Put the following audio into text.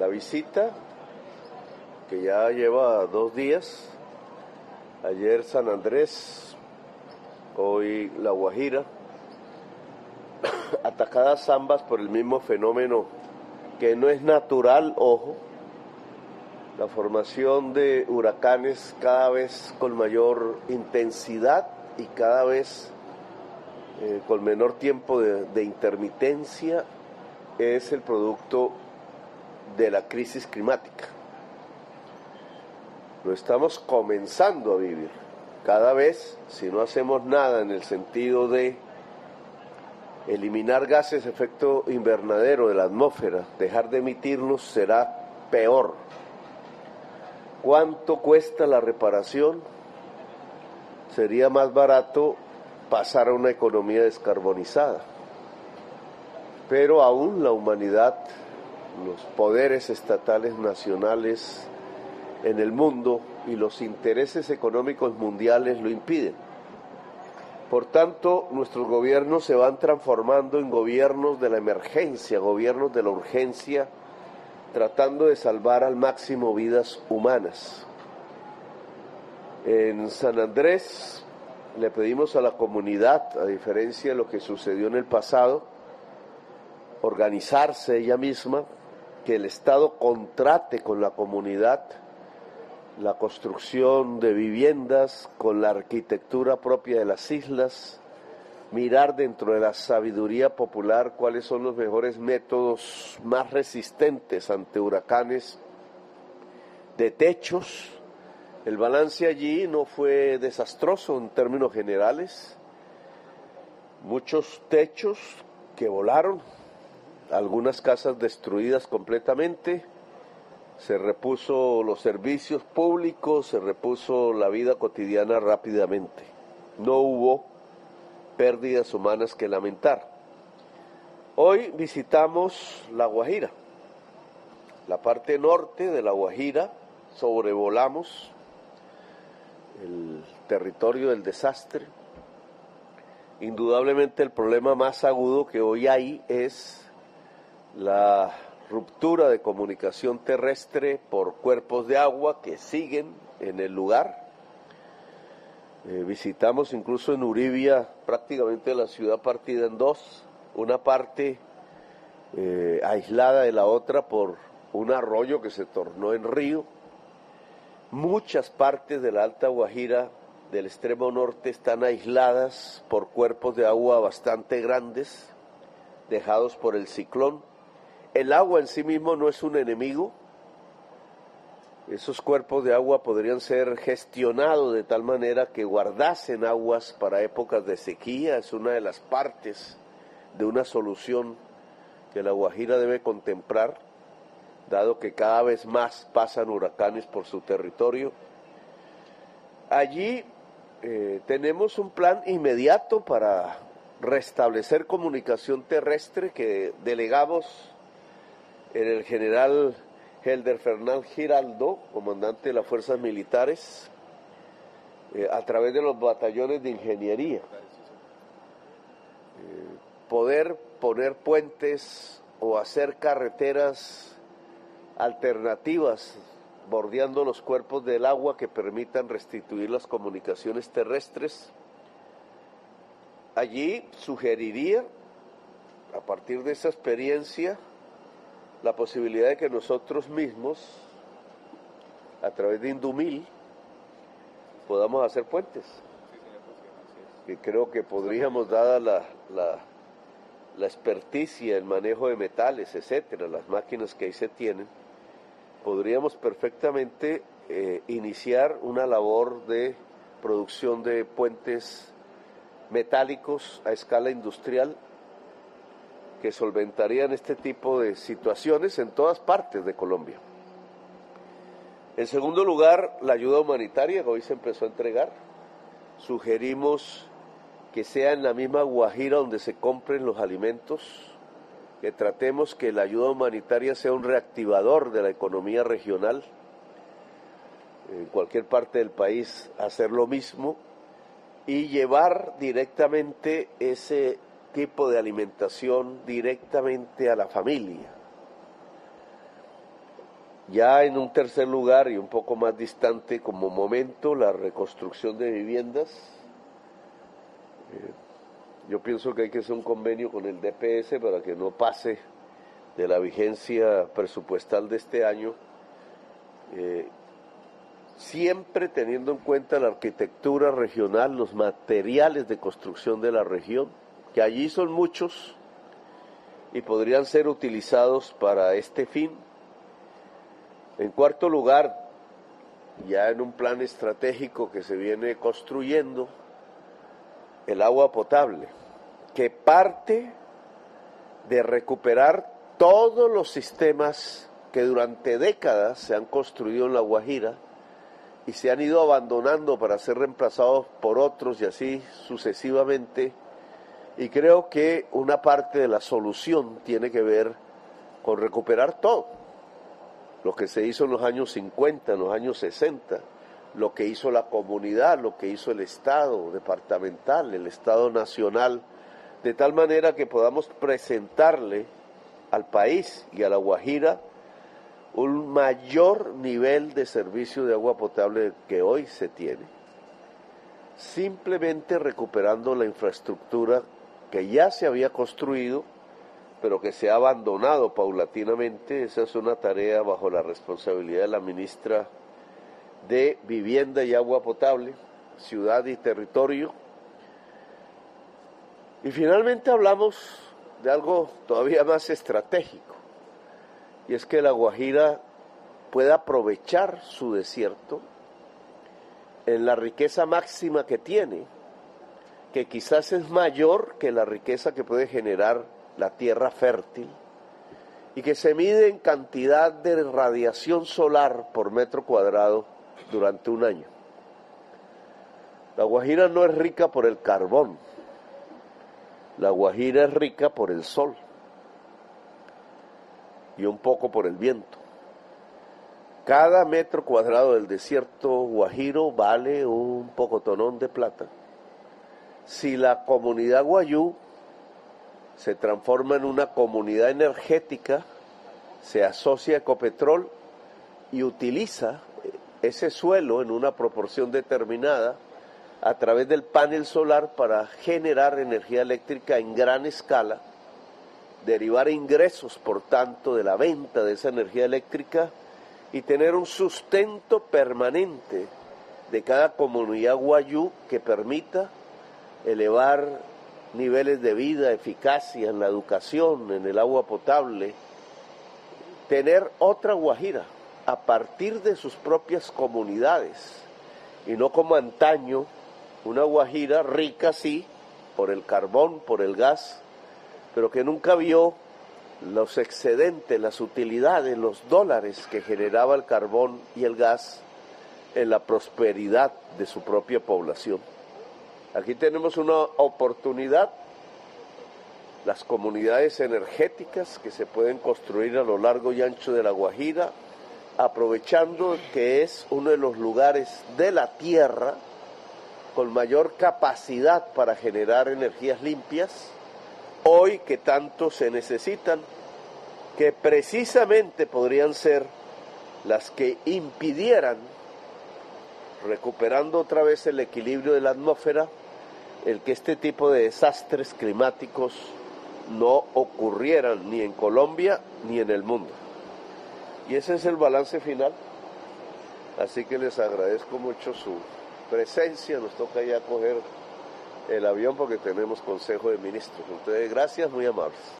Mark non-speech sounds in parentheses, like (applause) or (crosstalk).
la visita, que ya lleva dos días, ayer San Andrés, hoy La Guajira, (coughs) atacadas ambas por el mismo fenómeno que no es natural, ojo, la formación de huracanes cada vez con mayor intensidad y cada vez eh, con menor tiempo de, intermitencia es el producto de la crisis climática. Lo estamos comenzando a vivir. Cada vez, si no hacemos nada en el sentido de eliminar gases de efecto invernadero de la atmósfera, dejar de emitirlos, será peor. ¿Cuánto cuesta la reparación? Sería más barato pasar a una economía descarbonizada. Pero aún la humanidad, los poderes estatales nacionales en el mundo y los intereses económicos mundiales lo impiden. Por tanto, nuestros gobiernos se van transformando en gobiernos de la emergencia, gobiernos de la urgencia, tratando de salvar al máximo vidas humanas. En San Andrés le pedimos a la comunidad, a diferencia de lo que sucedió en el pasado, organizarse ella misma, que el Estado contrate con la comunidad la construcción de viviendas con la arquitectura propia de las islas, mirar dentro de la sabiduría popular cuáles son los mejores métodos más resistentes ante huracanes de techos. El balance allí no fue desastroso en términos generales. Muchos techos que volaron, algunas casas destruidas completamente, se repuso los servicios públicos, se repuso la vida cotidiana rápidamente. No hubo pérdidas humanas que lamentar. Hoy visitamos La Guajira, la parte norte de La Guajira, sobrevolamos el territorio del desastre. Indudablemente el problema más agudo que hoy hay es la ruptura de comunicación terrestre por cuerpos de agua que siguen en el lugar eh, visitamos incluso en Uribia prácticamente la ciudad partida en dos, una parte eh, aislada de la otra por un arroyo que se tornó en río. Muchas partes de la Alta Guajira del extremo norte están aisladas por cuerpos de agua bastante grandes, dejados por el ciclón. El agua en sí mismo no es un enemigo, esos cuerpos de agua podrían ser gestionados de tal manera que guardasen aguas para épocas de sequía. Es una de las partes de una solución que la Guajira debe contemplar, dado que cada vez más pasan huracanes por su territorio. Allí eh, tenemos un plan inmediato para restablecer comunicación terrestre que delegamos el general Helder Fernán Giraldo, comandante de las fuerzas militares, eh, a través de los batallones de ingeniería. Eh, poder poner puentes o hacer carreteras alternativas bordeando los cuerpos del agua que permitan restituir las comunicaciones terrestres. Allí sugeriría, a partir de esa experiencia, la posibilidad de que nosotros mismos, a través de Indumil, podamos hacer puentes. Que creo que podríamos, dada la, la, la experticia, el manejo de metales, etcétera, las máquinas que ahí se tienen, podríamos perfectamente eh, iniciar una labor de producción de puentes metálicos a escala industrial que solventarían este tipo de situaciones en todas partes de Colombia. En segundo lugar, la ayuda humanitaria que hoy se empezó a entregar. Sugerimos que sea en la misma Guajira donde se compren los alimentos, que tratemos que la ayuda humanitaria sea un reactivador de la economía regional, en cualquier parte del país hacer lo mismo y llevar directamente ese tipo de alimentación directamente a la familia. Ya en un tercer lugar y un poco más distante como momento, la reconstrucción de viviendas. Eh, yo pienso que hay que hacer un convenio con el DPS para que no pase de la vigencia presupuestal de este año, eh, siempre teniendo en cuenta la arquitectura regional, los materiales de construcción de la región, que allí son muchos y podrían ser utilizados para este fin en cuarto lugar, ya en un plan estratégico que se viene construyendo, el agua potable, que parte de recuperar todos los sistemas que durante décadas se han construido en La Guajira y se han ido abandonando para ser reemplazados por otros y así sucesivamente. Y creo que una parte de la solución tiene que ver con recuperar todo. Lo que se hizo en los años 50, en los años 60, lo que hizo la comunidad, lo que hizo el Estado departamental, el Estado nacional, de tal manera que podamos presentarle al país y a la Guajira un mayor nivel de servicio de agua potable que hoy se tiene, simplemente recuperando la infraestructura que ya se había construido pero que se ha abandonado paulatinamente. Esa es una tarea bajo la responsabilidad de la ministra de Vivienda y Agua Potable, Ciudad y Territorio. Y finalmente hablamos de algo todavía más estratégico, y es que la Guajira pueda aprovechar su desierto en la riqueza máxima que tiene, que quizás es mayor que la riqueza que puede generar la tierra fértil, y que se mide en cantidad de radiación solar por metro cuadrado durante un año. La Guajira no es rica por el carbón, la Guajira es rica por el sol y un poco por el viento. Cada metro cuadrado del desierto guajiro vale un pocotonón de plata. Si la comunidad guayú se transforma en una comunidad energética, se asocia a Ecopetrol y utiliza ese suelo en una proporción determinada a través del panel solar para generar energía eléctrica en gran escala, derivar ingresos, por tanto, de la venta de esa energía eléctrica y tener un sustento permanente de cada comunidad guayú que permita elevar niveles de vida, eficacia en la educación, en el agua potable, tener otra Guajira a partir de sus propias comunidades y no como antaño, una Guajira rica sí, por el carbón, por el gas, pero que nunca vio los excedentes, las utilidades, los dólares que generaba el carbón y el gas en la prosperidad de su propia población. Aquí tenemos una oportunidad, las comunidades energéticas que se pueden construir a lo largo y ancho de la Guajira, aprovechando que es uno de los lugares de la Tierra con mayor capacidad para generar energías limpias, hoy que tanto se necesitan, que precisamente podrían ser las que impidieran, recuperando otra vez el equilibrio de la atmósfera, el que este tipo de desastres climáticos no ocurrieran ni en Colombia ni en el mundo. Y ese es el balance final. Así que les agradezco mucho su presencia. Nos toca ya coger el avión porque tenemos Consejo de Ministros. Entonces, gracias, muy amables.